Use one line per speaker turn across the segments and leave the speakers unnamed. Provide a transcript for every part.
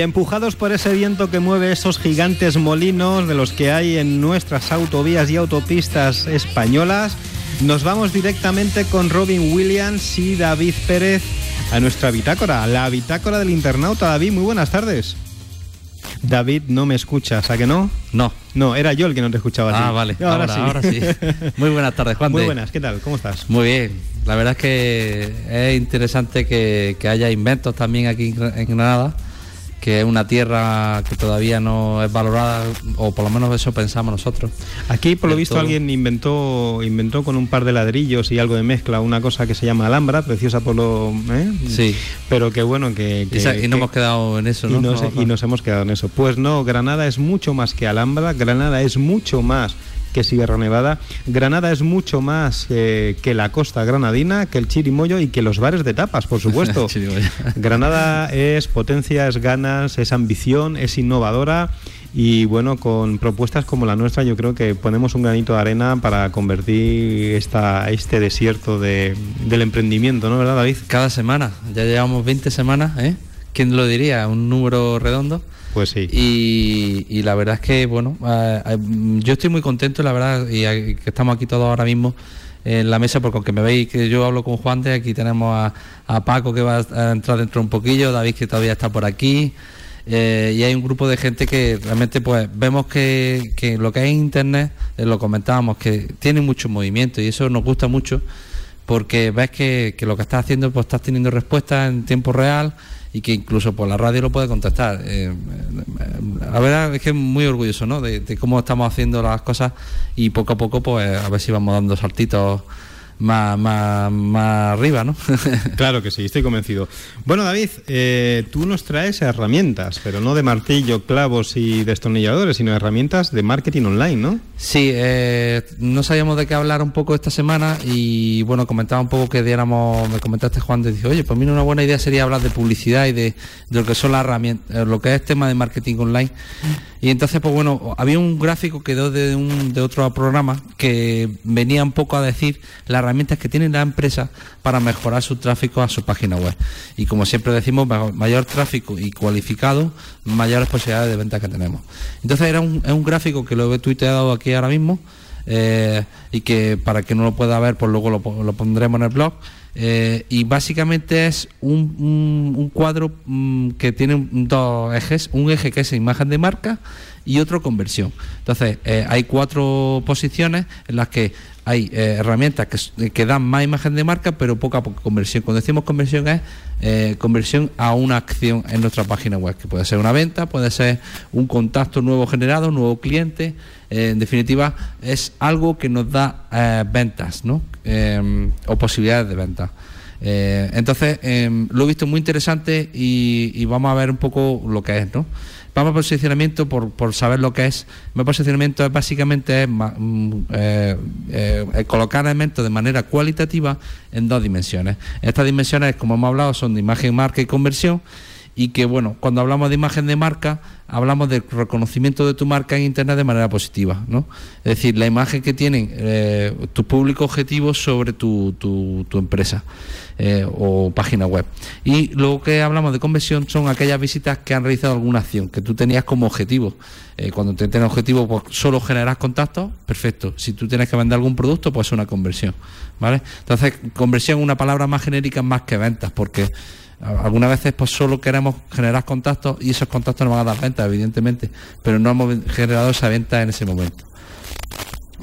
Y empujados por ese viento que mueve esos gigantes molinos de los que hay en nuestras autovías y autopistas españolas, nos vamos directamente con Robin Williams y David Pérez a nuestra bitácora, la bitácora del internauta. David, muy buenas tardes. David, no me escuchas, ¿a que no?
No.
No, era yo el que no te escuchaba.
Ah, vale. Ahora, sí. Muy buenas tardes, Juan.
Muy buenas, ¿qué tal? ¿Cómo estás?
Muy bien. La verdad es que es interesante que, que haya inventos también aquí en Granada que es una tierra que todavía no es valorada, o por lo menos eso pensamos nosotros.
Aquí, por lo visto, alguien inventó, inventó con un par de ladrillos y algo de mezcla una cosa que se llama Alhambra, preciosa por lo... ¿eh?
Sí.
Pero que bueno, que...
y, nos hemos quedado en eso, ¿no?
Y nos, y nos hemos quedado en eso. Pues no, Granada es mucho más que Alhambra, Granada es mucho más que Sierra Nevada. Granada es mucho más eh, que la costa granadina, que el chirimoyo y que los bares de tapas, por supuesto. Granada es potencia, es ganas, es ambición, es innovadora y bueno, con propuestas como la nuestra yo creo que ponemos un granito de arena para convertir esta, este desierto de, del emprendimiento, ¿no? ¿Verdad, David?
Cada semana, ya llevamos 20 semanas, ¿eh? ¿Quién lo diría? Un número redondo.
Pues sí.
Y, la verdad es que, bueno, eh, eh, yo estoy muy contento, la verdad, y que estamos aquí todos ahora mismo en la mesa, porque aunque me veis que yo hablo con Juan de, aquí tenemos a, Paco que va a entrar dentro un poquillo, David que todavía está por aquí. Eh, y hay un grupo de gente que realmente pues vemos que, lo que es internet, lo comentábamos, que tiene mucho movimiento y eso nos gusta mucho porque ves que, que lo que estás haciendo pues estás teniendo respuestas en tiempo real y que incluso por la radio lo puede contestar. Eh, la verdad es que muy orgulloso ¿no? de, de, cómo estamos haciendo las cosas y poco a poco pues a ver si vamos dando saltitos más, más, más arriba, ¿no?
claro que sí, estoy convencido. Bueno, David, eh, tú nos traes herramientas, pero no de martillo, clavos y destornilladores, sino herramientas de marketing online, ¿no?
Sí, eh, no sabíamos de qué hablar un poco esta semana y bueno, comentaba un poco que diéramos, me comentaste Juan, te dije, oye, pues mira, una buena idea sería hablar de publicidad y de, lo que son las herramientas, eh, lo que es tema de marketing online. Y entonces, pues bueno, había un gráfico que dio de, un, de otro programa que venía un poco a decir la herramientas que tiene la empresa para mejorar su tráfico a su página web. Y como siempre decimos, mayor tráfico y cualificado, mayores posibilidades de venta que tenemos. Entonces era un, es un gráfico que lo he tuiteado aquí ahora mismo eh, y que para que no lo pueda ver, pues luego lo, pondremos en el blog. Eh, y básicamente es un, cuadro mm, que tiene dos ejes, un eje que es imagen de marca y otro conversión. Entonces, eh, hay cuatro posiciones en las que hay eh, herramientas que, dan más imagen de marca, pero poca, conversión. Cuando decimos conversión es eh, conversión a una acción en nuestra página web, que puede ser una venta, puede ser un contacto nuevo generado, nuevo cliente. en definitiva, es algo que nos da ventas, ¿no? o posibilidades de venta. entonces, lo he visto muy interesante y, y, vamos a ver un poco lo que es, ¿no? Vamos a posicionamiento por, por saber lo que es. Mi posicionamiento es básicamente mm, eh, eh, colocar elementos de manera cualitativa en dos dimensiones. Estas dimensiones, como hemos hablado, son de imagen, marca y conversión y que bueno, cuando hablamos de imagen de marca, hablamos del reconocimiento de tu marca en Internet de manera positiva, ¿no? Es decir, la imagen que tienen eh, tu público objetivo sobre tu, tu, empresa eh, o página web. Y lo que hablamos de conversión son aquellas visitas que han realizado alguna acción, que tú tenías como objetivo. Eh, cuando te tienes objetivo, pues solo generar contactos, perfecto. Si tú tienes que vender algún producto, pues es una conversión, ¿vale? Entonces, conversión es una palabra más genérica más que ventas, porque algunas veces pues solo queremos generar contactos y esos contactos nos van a dar ventas, evidentemente, pero no hemos generado esa venta en ese momento.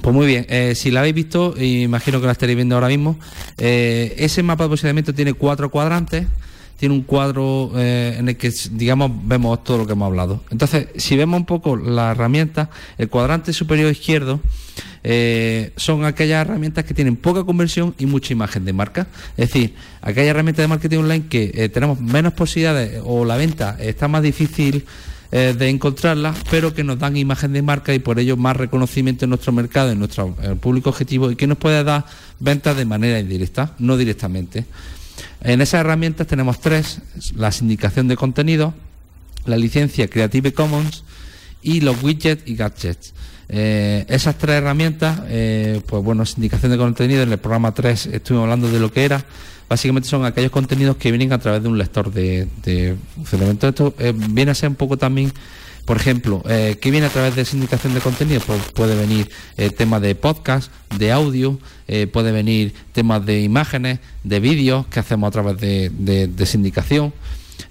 Pues muy bien, eh, si la habéis visto, imagino que la estaréis viendo ahora mismo, eh, ese mapa de posicionamiento tiene cuatro cuadrantes, tiene un cuadro eh, en el que, digamos, vemos todo lo que hemos hablado. Entonces, si vemos un poco la herramienta, el cuadrante superior izquierdo eh, son aquellas herramientas que tienen poca conversión y mucha imagen de marca. Es decir, aquellas herramientas de marketing online que eh, tenemos menos posibilidades o la venta está más difícil eh, de encontrarla, pero que nos dan imagen de marca y por ello más reconocimiento en nuestro mercado, en nuestro público objetivo y que nos puede dar ventas de manera indirecta, no directamente. En esas herramientas tenemos tres, la sindicación de contenido, la licencia Creative Commons y los widgets y gadgets. Eh, esas tres herramientas, eh, pues bueno, sindicación de contenido, en el programa 3 estuvimos hablando de lo que era. Básicamente son aquellos contenidos que vienen a través de un lector de, de funcionamiento. Esto eh, viene a ser un poco también, por ejemplo, eh, ¿qué viene a través de sindicación de contenido? Pues puede venir eh, temas de podcast, de audio, eh, puede venir temas de imágenes, de vídeos que hacemos a través de, de- de sindicación.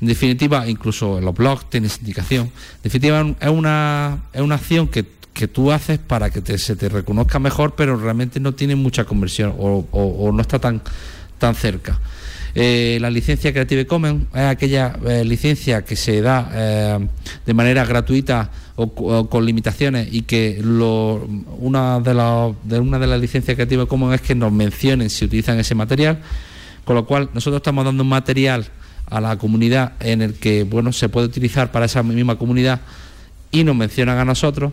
En definitiva, incluso los blogs tienen sindicación. En definitiva, es una, es una acción que, que tú haces para que te- se te reconozca mejor, pero realmente no tiene mucha conversión o, o- o no está tan, tan cerca. Eh, la licencia Creative Commons es aquella eh, licencia que se da eh, de manera gratuita o, co- o con limitaciones y que una, de las- de una de las licencias Creative Commons es que nos mencionen si utilizan ese material, con lo cual nosotros estamos dando un material a la comunidad en el que bueno se puede utilizar para esa misma comunidad y nos mencionan a nosotros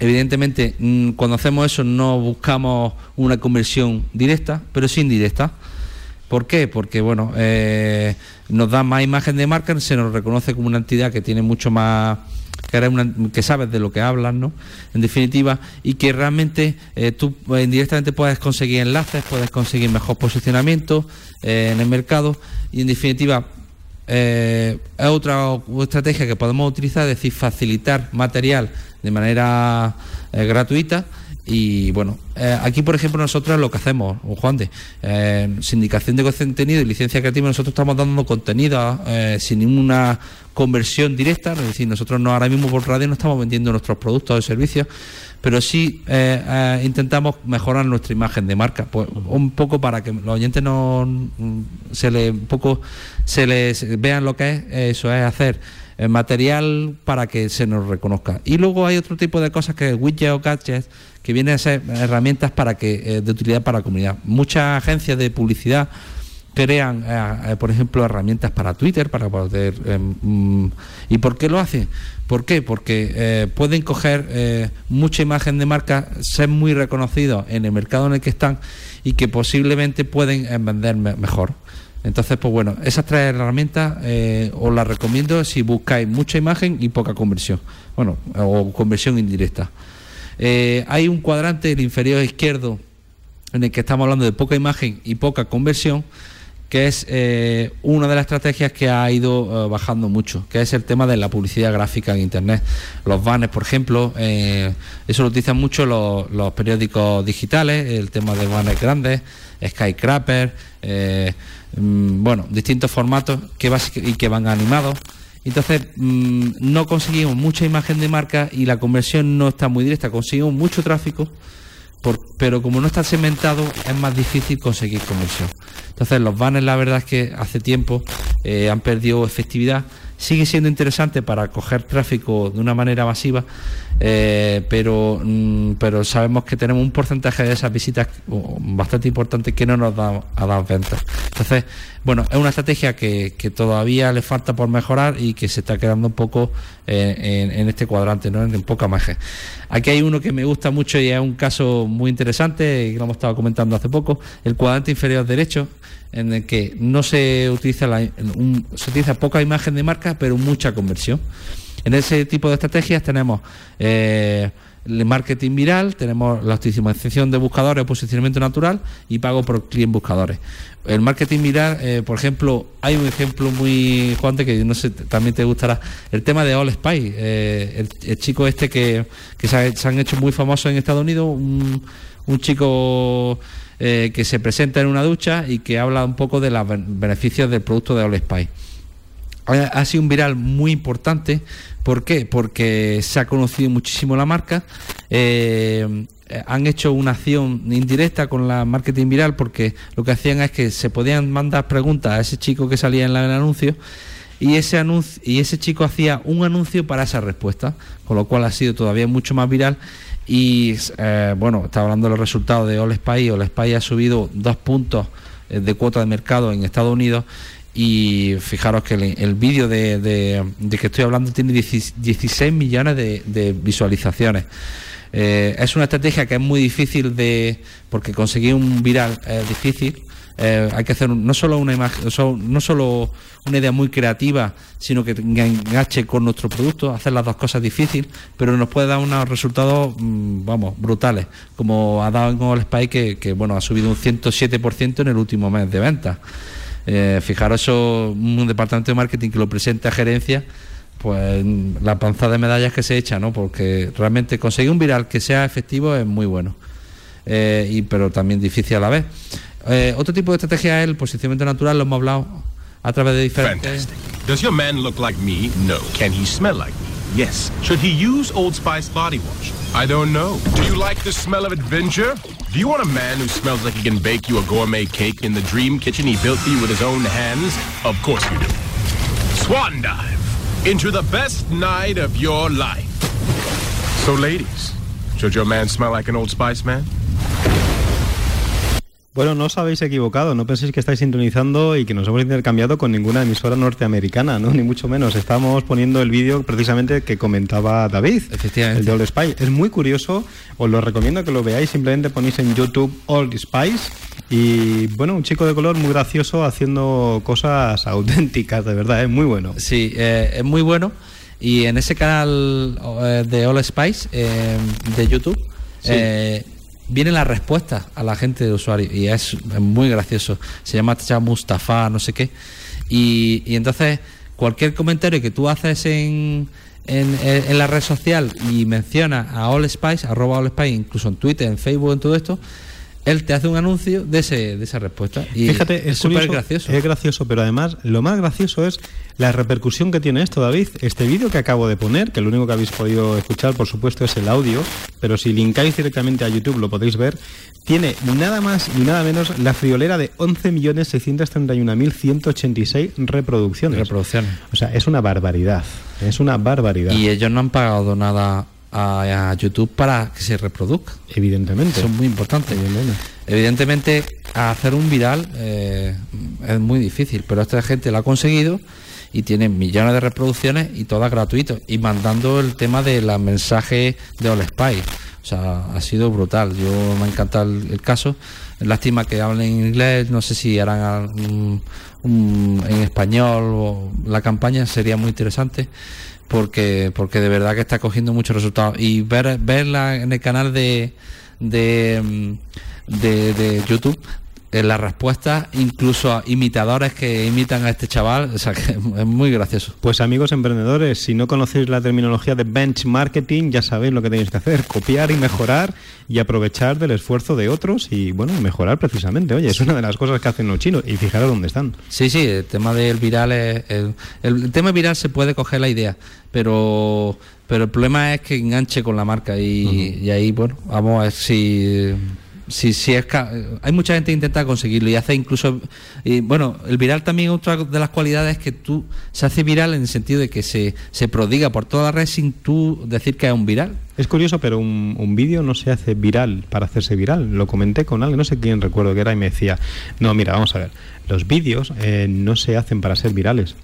Evidentemente, mm, cuando hacemos eso no buscamos una conversión directa, pero sí indirecta. ¿Por qué? Porque bueno, eh, nos da más imagen de marca, se nos reconoce como una entidad que tiene mucho más que, sabes de lo que hablas, ¿no? En definitiva, y que realmente eh, tú eh, indirectamente puedes conseguir enlaces, puedes conseguir mejor posicionamiento en el mercado y en definitiva es otra estrategia que podemos utilizar, es decir, facilitar material de manera gratuita. Y bueno, eh, aquí por ejemplo nosotros lo que hacemos, Juan de, eh, sindicación de contenido y licencia creativa, nosotros estamos dando contenido eh, sin ninguna conversión directa, es decir, nosotros no ahora mismo por radio no estamos vendiendo nuestros productos o servicios, pero sí eh, eh, intentamos mejorar nuestra imagen de marca, pues un poco para que los oyentes no mm, se le un poco se les vean lo que es, eso es hacer eh, material para que se nos reconozca. Y luego hay otro tipo de cosas que widgets o gadgets que vienen a ser herramientas para que eh, de utilidad para la comunidad. Muchas agencias de publicidad crean, eh, por ejemplo, herramientas para Twitter, para poder... mm, ¿Y por qué lo hacen? ¿Por qué? Porque pueden coger mucha imagen de marca, ser muy reconocidos en el mercado en el que están y que posiblemente pueden vender me- mejor. Entonces, pues bueno, esas tres herramientas eh, os las recomiendo si buscáis mucha imagen y poca conversión. Bueno, o conversión indirecta. Eh, hay un cuadrante, el inferior izquierdo, en el que estamos hablando de poca imagen y poca conversión, que es eh, una de las estrategias que ha ido bajando mucho, que es el tema de la publicidad gráfica en Internet. Los banners, por ejemplo, eso lo utilizan mucho los, los periódicos digitales, el tema de banners grandes, Skycrapper, mm, bueno, distintos formatos que basic- y que van animados. Entonces, mm, no conseguimos mucha imagen de marca y la conversión no está muy directa. Conseguimos mucho tráfico, por- pero como no está segmentado, es más difícil conseguir conversión. Entonces, los banners, la verdad es que hace tiempo eh, han perdido efectividad. Sigue siendo interesante para coger tráfico de una manera masiva, eh, pero, mm, pero sabemos que tenemos un porcentaje de esas visitas bastante importante que no nos da a dar ventas. Entonces, bueno, es una estrategia que, que todavía le falta por mejorar y que se está quedando un poco eh, en, este cuadrante, ¿no? en poca margen. Aquí hay uno que me gusta mucho y es un caso muy interesante, que lo hemos estado comentando hace poco, el cuadrante inferior derecho, en el que no se utiliza, la, se utiliza poca imagen de marca, pero mucha conversión. En ese tipo de estrategias tenemos eh, el marketing viral, tenemos la optimización de buscadores o posicionamiento natural y pago por clic buscadores. El marketing viral, eh, por ejemplo, hay un ejemplo muy, Juan, de que no sé, también te gustará, el tema de All Spy, eh, el, chico este que, que se, ha- han hecho muy famosos en Estados Unidos, un, chico eh, que se presenta en una ducha y que habla un poco de los ben- beneficios del producto de All Spy ha ha sido un viral muy importante. ¿Por qué? Porque se ha conocido muchísimo la marca. eh, eh, han hecho una acción indirecta con la marketing viral porque lo que hacían es que se podían mandar preguntas a ese chico que salía en el anuncio y ese anuncio y ese chico hacía un anuncio para esa respuesta, con lo cual ha sido todavía mucho más viral. Y eh, bueno, está hablando de los resultados de All Spy. All Spy ha subido dos puntos de cuota de mercado en Estados Unidos y fijaros que el, el vídeo de, de- que estoy hablando tiene 16 16 millones de, visualizaciones. Eh, es una estrategia que es muy difícil de. porque conseguir un viral es difícil. Eh, hay que hacer no solo una imagen, no solo una idea muy creativa, sino que enganche con nuestro producto, hacer las dos cosas difícil, pero nos puede dar unos resultados, mm, vamos, brutales, como ha dado en All Spy, que, bueno, ha subido un 107% en el último mes de ventas. Eh, fijaros un departamento de marketing que lo presente a gerencia, pues la panza de medallas que se echa, ¿no? Porque realmente conseguir un viral que sea efectivo es muy bueno. Eh, y, pero también difícil a la vez. Eh, otro tipo de estrategia es el posicionamiento natural, lo hemos hablado a través de diferentes.
Fantastic. Does your man look? No. Can he smell like? Yes. Should he use Old Spice body wash? I don't know. Do you like the smell of adventure? Do you want a man who smells like he can bake you a gourmet cake in the dream kitchen he built for you with his own hands? Of course you do. Swan dive into the best night of your life. So, ladies, should your man smell like an Old Spice man?
Bueno, no os habéis equivocado, no penséis que estáis sintonizando y que nos hemos intercambiado con ninguna emisora norteamericana, ¿no? Ni mucho menos. Estamos poniendo el vídeo precisamente que comentaba David,
Efectivamente.
el de Old Spice. Es muy curioso, os lo recomiendo que lo veáis, simplemente ponéis en YouTube Old Spice y, bueno, un chico de color muy gracioso haciendo cosas auténticas, de verdad, es muy bueno.
Sí, eh, es muy bueno. Y en ese canal eh, de All Spice eh, de YouTube,
Sí.
Eh, viene la respuesta a la gente de usuario y es, muy gracioso. Se llama Mustafa, no sé qué. Y, y entonces, cualquier comentario que tú haces en, en, en la red social y mencionas a All Spice, arroba All Spice, incluso en Twitter, en Facebook, en todo esto, él te hace un anuncio de, ese, de esa respuesta. Y
Fíjate, es
súper gracioso.
Es gracioso, pero además lo más gracioso es la repercusión que tiene esto, David. Este vídeo que acabo de poner, que lo único que habéis podido escuchar, por supuesto, es el audio, pero si linkáis directamente a YouTube lo podéis ver, tiene nada más y nada menos la friolera de 11.631.186 reproducciones.
Reproducciones.
O sea, es una barbaridad. Es una barbaridad.
Y ellos no han pagado nada a, a YouTube para que se reproduzca.
Evidentemente.
Eso es muy importante.
Evidentemente.
Evidentemente, hacer un viral eh, es muy difícil, pero esta gente lo ha conseguido y tiene millones de reproducciones y todas gratuitas. Y mandando el tema de los mensajes de All Spy. O sea, ha sido brutal. Yo me encanta el, el caso. Lástima que hablen inglés, no sé si harán un- un- en español o la campaña sería muy interesante porque porque de verdad que está cogiendo muchos resultados. Y ver verla en el canal de de, mm, de, de YouTube en las respuestas incluso a imitadores que imitan a este chaval o sea que es muy gracioso
Pues amigos emprendedores, si no conocéis la terminología de benchmarking, ya sabéis lo que tenéis que hacer, copiar y mejorar y aprovechar del esfuerzo de otros y bueno, mejorar precisamente. Oye, es una de las cosas que hacen los chinos y fijaros dónde están.
Sí, sí, el tema del viral es. El, el tema viral se puede coger la idea, pero pero el problema es que enganche con la marca y, y ahí, bueno, vamos a ver si. Si, si es ca- hay mucha gente que intenta conseguirlo y hace incluso y bueno el viral también otra de las cualidades es que tú se hace viral en el sentido de que se, se prodiga por toda la red sin tú decir que es un viral
Es curioso, pero un, un vídeo no se hace viral para hacerse viral. Lo comenté con alguien, no sé quién recuerdo que era, y me decía, no, mira, vamos a ver, los vídeos eh, no se hacen para ser virales.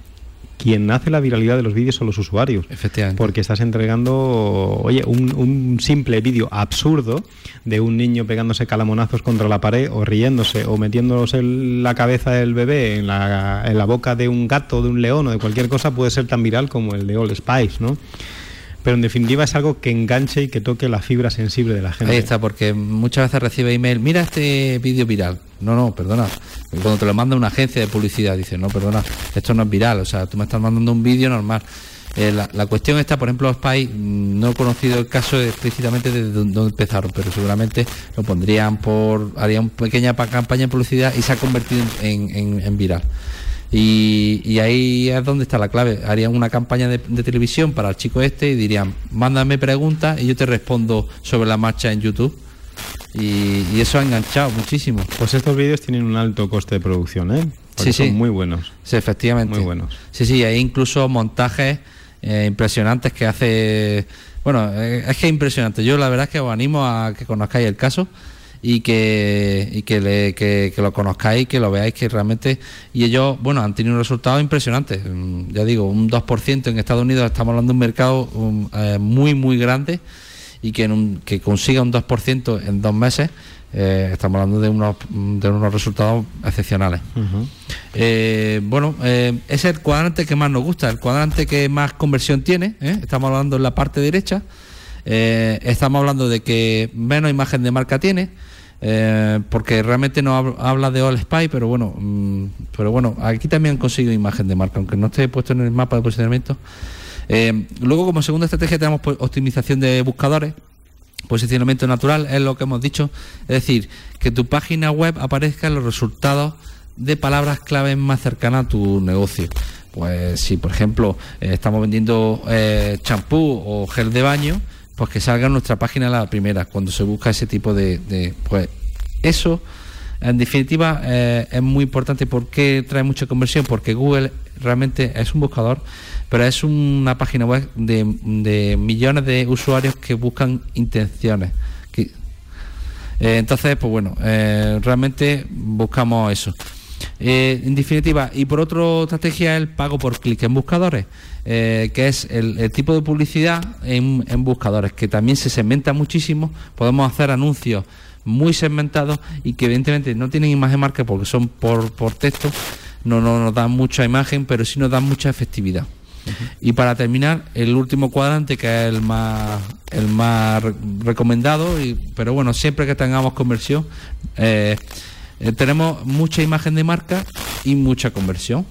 Quien hace la viralidad de los vídeos son los usuarios.
efectivamente
Porque estás entregando, oye, un, un simple vídeo absurdo de un niño pegándose calamonazos contra la pared o riéndose o metiéndose la cabeza del bebé en la, en la boca de un gato, de un león o de cualquier cosa puede ser tan viral como el de All Spice, ¿no? Pero en definitiva es algo que enganche y que toque la fibra sensible de la gente.
Ahí está, porque muchas veces recibe email, mira este vídeo viral. No, no, perdona. Cuando te lo manda una agencia de publicidad, dice, no, perdona, esto no es viral, o sea, tú me estás mandando un vídeo normal. Eh, la, la cuestión está, por ejemplo, Spy, mm, no he conocido el caso explícitamente de dónde dónde empezaron, pero seguramente lo pondrían por, harían pequeña pa- campaña de publicidad y se ha convertido en, en- en viral. Y, y ahí es donde está la clave. Harían una campaña de, de televisión para el chico este y dirían, mándame preguntas y yo te respondo sobre la marcha en YouTube. Y, y eso ha enganchado muchísimo.
Pues estos vídeos tienen un alto coste de producción, ¿eh? Porque
Sí, sí.
son muy buenos.
Sí, efectivamente.
Muy buenos.
Sí, sí, hay incluso montajes eh, impresionantes que hace... Bueno, eh, es que es impresionante. Yo la verdad es que os animo a que conozcáis el caso y que, y que, le- que- que lo conozcáis, que lo veáis, que realmente... Y ellos, bueno, han tenido un resultado impresionante. Mm, Ya digo, un 2% en Estados Unidos, estamos hablando de un mercado um, eh, muy, muy grande y que, en un- que consiga un 2% en dos meses, Eh, estamos hablando de unos, de unos resultados excepcionales. Eh, bueno, eh, es el cuadrante que más nos gusta, el cuadrante que más conversión tiene. Estamos hablando en la parte derecha. estamos hablando de que menos imagen de marca tiene. porque realmente no habla de All Spy, pero bueno, mm, pero bueno, aquí también han conseguido imagen de marca, aunque no esté puesto en el mapa de posicionamiento. Luego, como segunda estrategia, tenemos pues, optimización de buscadores. Posicionamiento natural es lo que hemos dicho, es decir, que tu página web aparezca en los resultados de palabras claves más cercanas a tu negocio. Pues si, por ejemplo, eh, estamos vendiendo eh, champú o gel de baño, pues que salga en nuestra página la primera, cuando se busca ese tipo de... pues eso, en definitiva, eh, es muy importante. porque trae mucha conversión? Porque Google realmente es un buscador pero es una página web de, millones de usuarios que buscan intenciones. Eh, entonces, pues bueno, eh, realmente buscamos eso. En definitiva, y por otra estrategia el pago por clic en buscadores, que es el, tipo de publicidad en, buscadores, que también se segmenta muchísimo. Podemos hacer anuncios muy segmentados y que evidentemente no tienen imagen marca porque son por, por texto, no, no nos dan mucha imagen, pero sí nos dan mucha efectividad. Y para terminar, el último cuadrante, que es el más, el más recomendado, y, pero bueno, siempre que tengamos conversión, eh, eh, tenemos mucha imagen de marca y mucha conversión.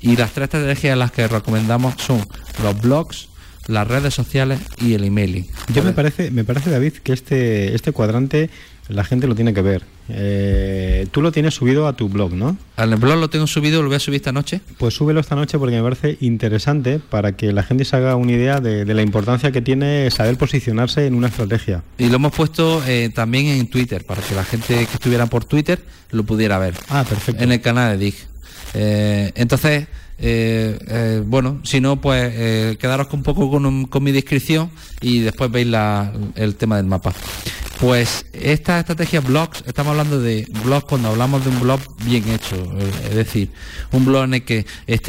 Y las tres estrategias las que recomendamos son los blogs, las redes sociales y el emailing.
Yo me parece, me parece David, que este, este cuadrante la gente lo tiene que ver. Eh, tú lo tienes subido a tu blog, ¿no?
Al blog lo tengo subido, lo voy a subir esta noche.
Pues súbelo esta noche porque me parece interesante para que la gente se haga una idea de, la importancia que tiene saber posicionarse en una estrategia.
Y lo hemos puesto eh, también en Twitter, para que la gente que estuviera por Twitter lo pudiera ver.
Ah, perfecto.
En el canal de DIG. Eh, entonces, bueno, si no, pues quedaros un poco con, con, mi descripción y después veis la, el tema del mapa. Pues esta estrategia blogs, estamos hablando de blogs cuando hablamos de un blog bien hecho, es decir, un blog en el que esté